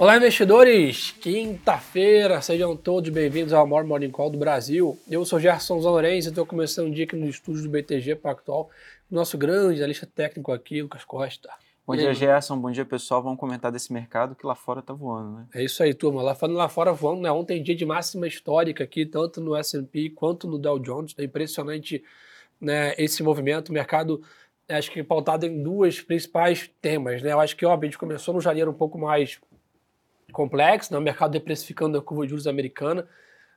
Olá, investidores! Quinta-feira, sejam todos bem-vindos ao maior Morning Call do Brasil. Eu sou Gerson Lourenço e estou começando o dia aqui no estúdio do BTG Pactual, nosso grande analista técnico aqui, Lucas Costa. Bom dia, Gerson. Bom dia, pessoal. Vamos comentar desse mercado que lá fora está voando, né? É isso aí, turma. Lá fora, lá fora voando, né? Ontem dia de máxima histórica aqui, tanto no S&P quanto no Dow Jones. É impressionante né, esse movimento. O mercado, acho que pautado em duas principais temas, né? Eu acho que, óbvio, a gente começou no janeiro um pouco mais complexo, né? o mercado deprecificando a curva de juros americana.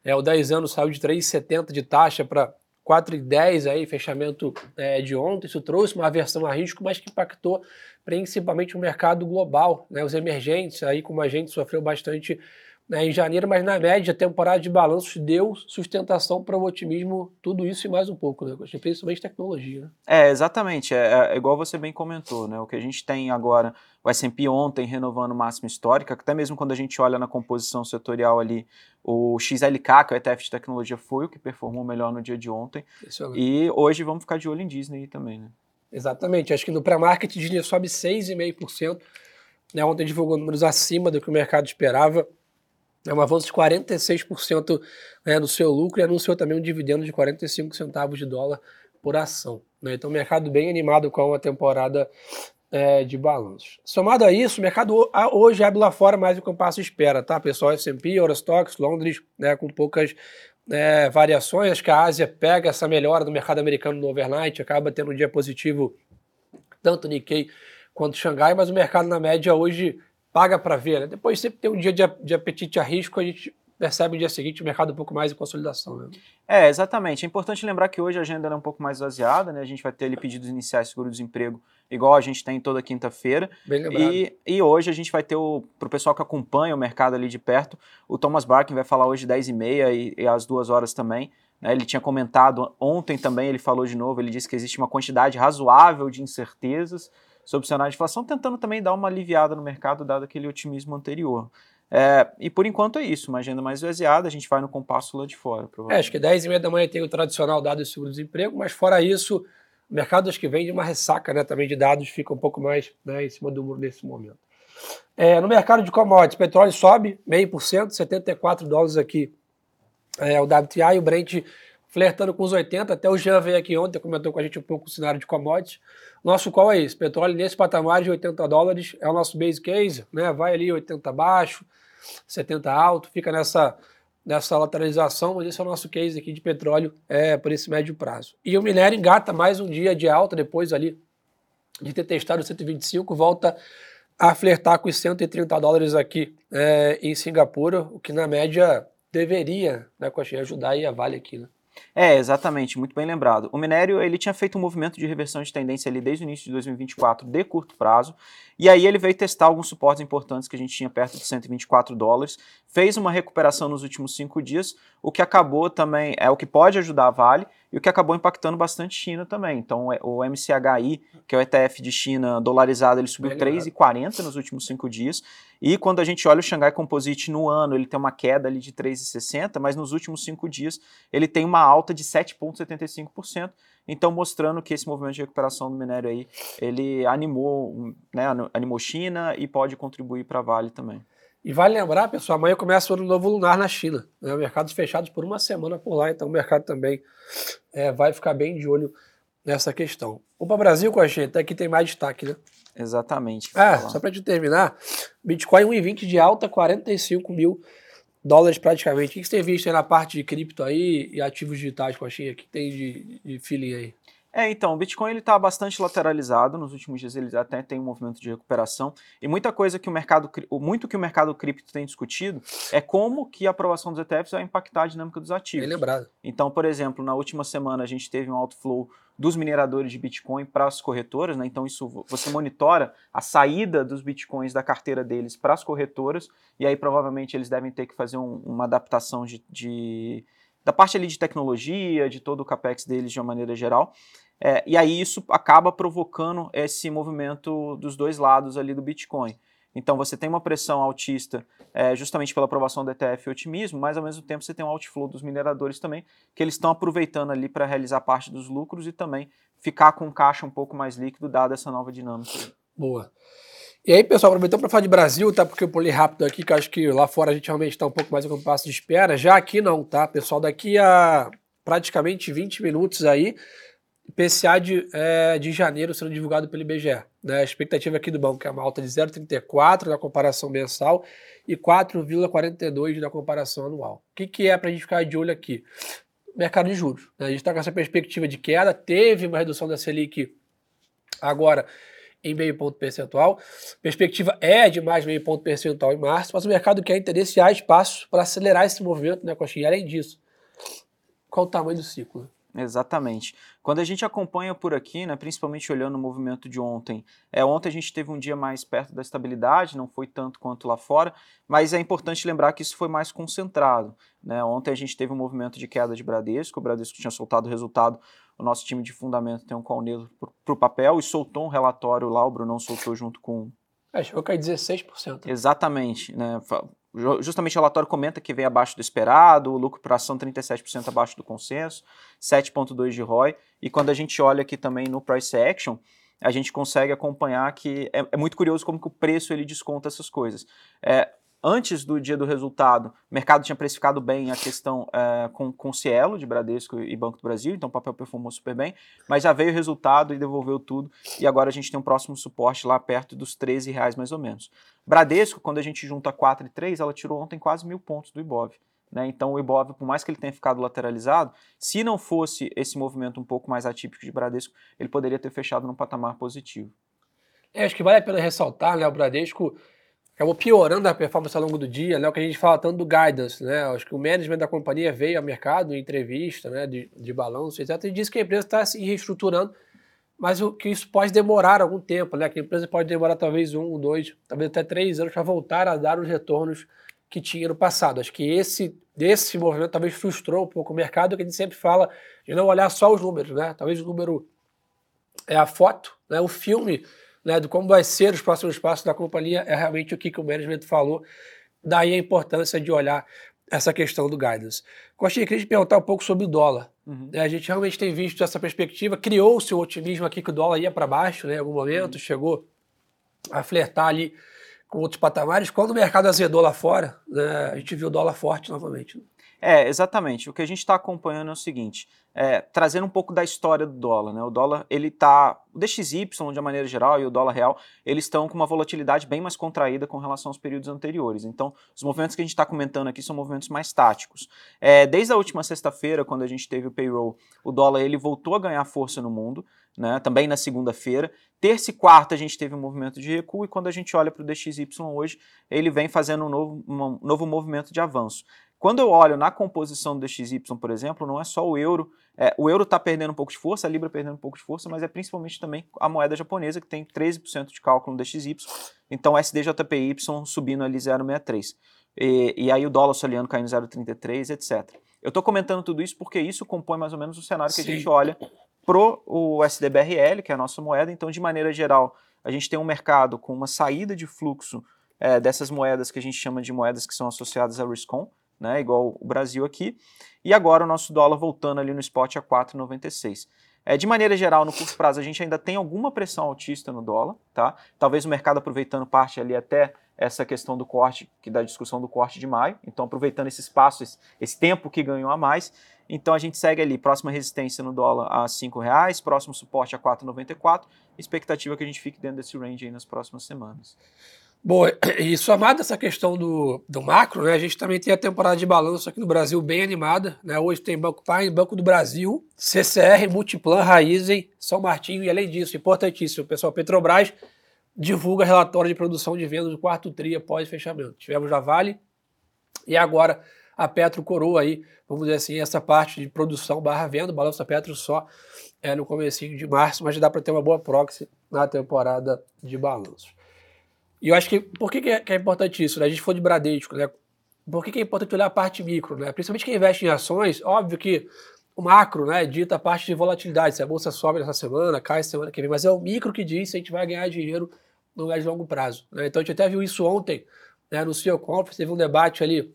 É, o 10 anos saiu de 3,70 de taxa para 4,10 aí, fechamento é, de ontem. Isso trouxe uma aversão a risco, mas que impactou principalmente o mercado global. Né? Os emergentes, aí como a gente sofreu bastante né, em janeiro, mas na média a temporada de balanços deu sustentação para o otimismo, tudo isso e mais um pouco, né? principalmente tecnologia. Né? É, exatamente, é, é, igual você bem comentou, né? o que a gente tem agora, o S&P ontem renovando máxima histórica, até mesmo quando a gente olha na composição setorial ali, o XLK, que é o ETF de tecnologia, foi o que performou melhor no dia de ontem, e hoje vamos ficar de olho em Disney também, né? Exatamente, acho que no pré-market Disney sobe 6,5%, né? ontem divulgou números acima do que o mercado esperava, é um avanço de 46% né, do seu lucro e anunciou também um dividendo de 45 centavos de dólar por ação. Né? Então, mercado bem animado com a temporada é, de balanços. Somado a isso, o mercado hoje abre lá fora mais do que o passo espera, tá, pessoal? S&P, Eurostox, Londres, né, com poucas é, variações. Acho que a Ásia pega essa melhora do mercado americano no overnight, acaba tendo um dia positivo tanto Nikkei quanto Xangai, mas o mercado na média hoje paga para ver. Né? Depois sempre tem um dia de, de apetite a risco, a gente percebe no dia seguinte o mercado um pouco mais em consolidação. Né? É, exatamente. É importante lembrar que hoje a agenda é um pouco mais vaziada, né? A gente vai ter ali pedidos iniciais de seguro-desemprego, igual a gente tem toda quinta-feira. Bem lembrado. E, e hoje a gente vai ter, para o pessoal que acompanha o mercado ali de perto, o Thomas Barkin vai falar hoje 10h30 e, e às duas horas também. Né? Ele tinha comentado ontem também, ele falou de novo, ele disse que existe uma quantidade razoável de incertezas sobre o cenário de inflação, tentando também dar uma aliviada no mercado, dado aquele otimismo anterior. É, e por enquanto é isso, uma agenda mais esvaziada, a gente vai no compasso lá de fora. É, acho que 10 e meia da manhã tem o tradicional dado de seguro-desemprego, mas fora isso, o mercado acho que vem de uma ressaca né, também de dados, fica um pouco mais né, em cima do muro nesse momento. É, no mercado de commodities, petróleo sobe meio por cento, 74 dólares aqui é, o WTI, o Brent flertando com os 80, até o Jean veio aqui ontem, comentou com a gente um pouco o cenário de commodities. Nosso qual é esse? Petróleo nesse patamar de 80 dólares é o nosso base case, né? Vai ali 80 baixo, 70 alto, fica nessa, nessa lateralização, mas esse é o nosso case aqui de petróleo é, por esse médio prazo. E o minério engata mais um dia de alta, depois ali de ter testado 125, volta a flertar com os 130 dólares aqui é, em Singapura, o que na média deveria né, ajudar aí a Vale aqui, né? É, exatamente, muito bem lembrado. O minério ele tinha feito um movimento de reversão de tendência ali desde o início de 2024 de curto prazo, e aí ele veio testar alguns suportes importantes que a gente tinha perto de 124 dólares, fez uma recuperação nos últimos cinco dias, o que acabou também, é o que pode ajudar a Vale, e o que acabou impactando bastante China também. Então o MCHI, que é o ETF de China dolarizado, ele subiu 3,40 nos últimos cinco dias, e quando a gente olha o Xangai Composite no ano, ele tem uma queda ali de 3,60, mas nos últimos cinco dias ele tem uma alta de 7,75%, então mostrando que esse movimento de recuperação do minério aí, ele animou, né, animou China e pode contribuir para a Vale também. E vale lembrar, pessoal, amanhã começa o ano novo lunar na China. Né? Mercados fechados por uma semana por lá, então o mercado também é, vai ficar bem de olho nessa questão. Vamos para o Brasil a gente, aqui tem mais destaque, né? Exatamente. Ah, só para te terminar, Bitcoin 1,20 de alta, 45 mil dólares praticamente. O que você tem visto aí na parte de cripto aí e ativos digitais, Coxinha? O que tem de, de feeling aí? É, então, o Bitcoin ele está bastante lateralizado, nos últimos dias ele até tem um movimento de recuperação, e muita coisa que o mercado, muito que o mercado cripto tem discutido é como que a aprovação dos ETFs vai impactar a dinâmica dos ativos. Bem lembrado. Então, por exemplo, na última semana a gente teve um outflow dos mineradores de Bitcoin para as corretoras, né? Então isso você monitora a saída dos Bitcoins da carteira deles para as corretoras, e aí provavelmente eles devem ter que fazer um, uma adaptação de, de da parte ali de tecnologia, de todo o capex deles de uma maneira geral. É, e aí isso acaba provocando esse movimento dos dois lados ali do Bitcoin. Então você tem uma pressão altista é, justamente pela aprovação do ETF e otimismo, mas ao mesmo tempo você tem um outflow dos mineradores também, que eles estão aproveitando ali para realizar parte dos lucros e também ficar com caixa um pouco mais líquido, dada essa nova dinâmica. Boa. E aí, pessoal, aproveitando para falar de Brasil, tá? Porque eu pulei rápido aqui, que acho que lá fora a gente realmente está um pouco mais com passo de espera. Já aqui não, tá? Pessoal, daqui a praticamente 20 minutos aí, PCA de, é, de janeiro sendo divulgado pelo IBGE. Né? A expectativa aqui do banco é uma alta de 0,34 na comparação mensal e 4,42 na comparação anual. O que, que é para a gente ficar de olho aqui? Mercado de juros. Né? A gente está com essa perspectiva de queda, teve uma redução da Selic agora em meio ponto percentual. Perspectiva é de mais meio ponto percentual em março, mas o mercado quer entender se há espaço para acelerar esse movimento, né, Coxinha? E além disso, qual o tamanho do ciclo? Exatamente. Quando a gente acompanha por aqui, né, principalmente olhando o movimento de ontem, é, ontem a gente teve um dia mais perto da estabilidade, não foi tanto quanto lá fora, mas é importante lembrar que isso foi mais concentrado. Né? Ontem a gente teve um movimento de queda de Bradesco, o Bradesco tinha soltado o resultado o nosso time de fundamento tem um call para o papel e soltou um relatório lá, o Brunão soltou junto com. É, chegou a cair 16%. Exatamente. Né? Justamente o relatório comenta que vem abaixo do esperado, o lucro por ação 37% abaixo do consenso, 7,2% de ROI. E quando a gente olha aqui também no price action, a gente consegue acompanhar que é, é muito curioso como que o preço ele desconta essas coisas. É, antes do dia do resultado, o mercado tinha precificado bem a questão é, com, com Cielo, de Bradesco e Banco do Brasil, então o papel performou super bem, mas já veio o resultado e devolveu tudo, e agora a gente tem um próximo suporte lá perto dos 13 reais mais ou menos. Bradesco, quando a gente junta 4 e 3, ela tirou ontem quase mil pontos do Ibov. Né? Então o Ibov, por mais que ele tenha ficado lateralizado, se não fosse esse movimento um pouco mais atípico de Bradesco, ele poderia ter fechado num patamar positivo. É, acho que vale a pena ressaltar, né? O Bradesco acabou piorando a performance ao longo do dia, né? O que a gente fala tanto do guidance, né? Acho que o management da companhia veio ao mercado em entrevista, né? De, de balanço, etc. E disse que a empresa está se reestruturando, mas o, que isso pode demorar algum tempo, né? Que a empresa pode demorar talvez um, dois, talvez até três anos para voltar a dar os retornos que tinha no passado. Acho que esse desse movimento talvez frustrou um pouco o mercado, que a gente sempre fala de não olhar só os números, né? Talvez o número é a foto, né? O filme né, de como vai ser os próximos passos da companhia, é realmente o que, que o management falou. Daí a importância de olhar essa questão do guidance. Gostaria de perguntar um pouco sobre o dólar. Uhum. É, a gente realmente tem visto essa perspectiva, criou-se o otimismo aqui que o dólar ia para baixo né, em algum momento, uhum. chegou a flertar ali com outros patamares. Quando o mercado azedou lá fora, né, a gente viu o dólar forte novamente. É, exatamente. O que a gente está acompanhando é o seguinte, é, trazendo um pouco da história do dólar, né? O dólar, ele tá, o DXY de uma maneira geral e o dólar real, eles estão com uma volatilidade bem mais contraída com relação aos períodos anteriores. Então, os movimentos que a gente está comentando aqui são movimentos mais táticos. É, desde a última sexta-feira, quando a gente teve o payroll, o dólar ele voltou a ganhar força no mundo, né? Também na segunda-feira. Terça e quarta a gente teve um movimento de recuo e quando a gente olha para o DXY hoje, ele vem fazendo um novo, um novo movimento de avanço. Quando eu olho na composição do DXY, por exemplo, não é só o euro. É, o euro está perdendo um pouco de força, a libra perdendo um pouco de força, mas é principalmente também a moeda japonesa, que tem 13% de cálculo no DXY. Então, SDJPY subindo ali 0,63. E, e aí o dólar australiano caindo 0,33, etc. Eu estou comentando tudo isso porque isso compõe mais ou menos o cenário que Sim. a gente olha pro o SDBRL, que é a nossa moeda. Então, de maneira geral, a gente tem um mercado com uma saída de fluxo é, dessas moedas que a gente chama de moedas que são associadas a RISCOM, né, igual o Brasil aqui. E agora o nosso dólar voltando ali no spot a 4,96. É, de maneira geral, no curto prazo, a gente ainda tem alguma pressão altista no dólar, tá? Talvez o mercado aproveitando parte ali até essa questão do corte, que da discussão do corte de maio, então aproveitando esse espaço, esse, esse tempo que ganhou a mais. Então a gente segue ali, próxima resistência no dólar a R$ reais, próximo suporte a 4,94, expectativa que a gente fique dentro desse range aí nas próximas semanas. Boa, e somado essa questão do, do macro, né, a gente também tem a temporada de balanço aqui no Brasil bem animada. Né? Hoje tem Banco Pai, Banco do Brasil, CCR, Multiplan, Raizen, São Martinho e além disso, importantíssimo, pessoal, Petrobras divulga relatório de produção de vendas do quarto TRI após fechamento. Tivemos a Vale e agora a Petro coroa aí, vamos dizer assim, essa parte de produção barra venda, balanço da Petro só é no começo de março, mas dá para ter uma boa proxy na temporada de balanços. E eu acho que, por que, que, é, que é importante isso? Né? A gente for de Bradesco, né? Por que, que é importante olhar a parte micro, né? Principalmente quem investe em ações, óbvio que o macro, né, dita a parte de volatilidade, se a bolsa sobe nessa semana, cai semana que vem, mas é o micro que diz se a gente vai ganhar dinheiro no médio e longo prazo. Né? Então a gente até viu isso ontem, né, no CEO Conference, teve um debate ali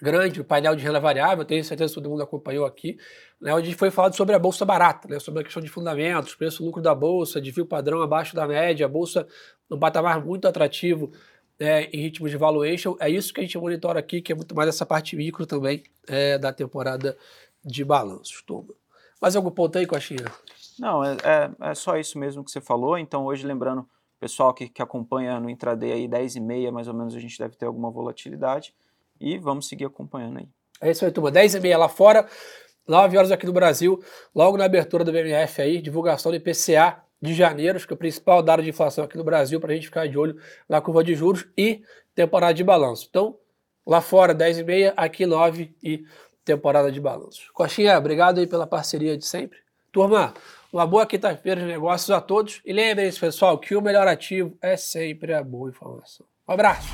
grande, o painel de renda variável, tenho certeza que todo mundo acompanhou aqui, né, onde foi falado sobre a bolsa barata, né, sobre a questão de fundamentos, preço lucro da bolsa, desvio padrão abaixo da média, a bolsa num patamar muito atrativo né, em ritmo de valuation. É isso que a gente monitora aqui, que é muito mais essa parte micro também é, da temporada de balanços. Turma. Mais algum ponto aí, Coxinha? Não, é, é, é, só isso mesmo que você falou. Então, hoje, lembrando, pessoal que, que acompanha no intraday aí, 10 e meia, mais ou menos, a gente deve ter alguma volatilidade. E vamos seguir acompanhando aí. É isso aí, turma. 10 e meia lá fora, 9 horas aqui no Brasil, logo na abertura do BMF aí, divulgação do IPCA de janeiro, acho que é o principal dado de inflação aqui no Brasil, para a gente ficar de olho na curva de juros e temporada de balanço. Então, lá fora, 10 e meia, aqui 9 e temporada de balanço. Coxinha, obrigado aí pela parceria de sempre. Turma, uma boa quinta-feira de negócios a todos. E lembrem-se, pessoal, que o melhor ativo é sempre a boa informação. Um abraço.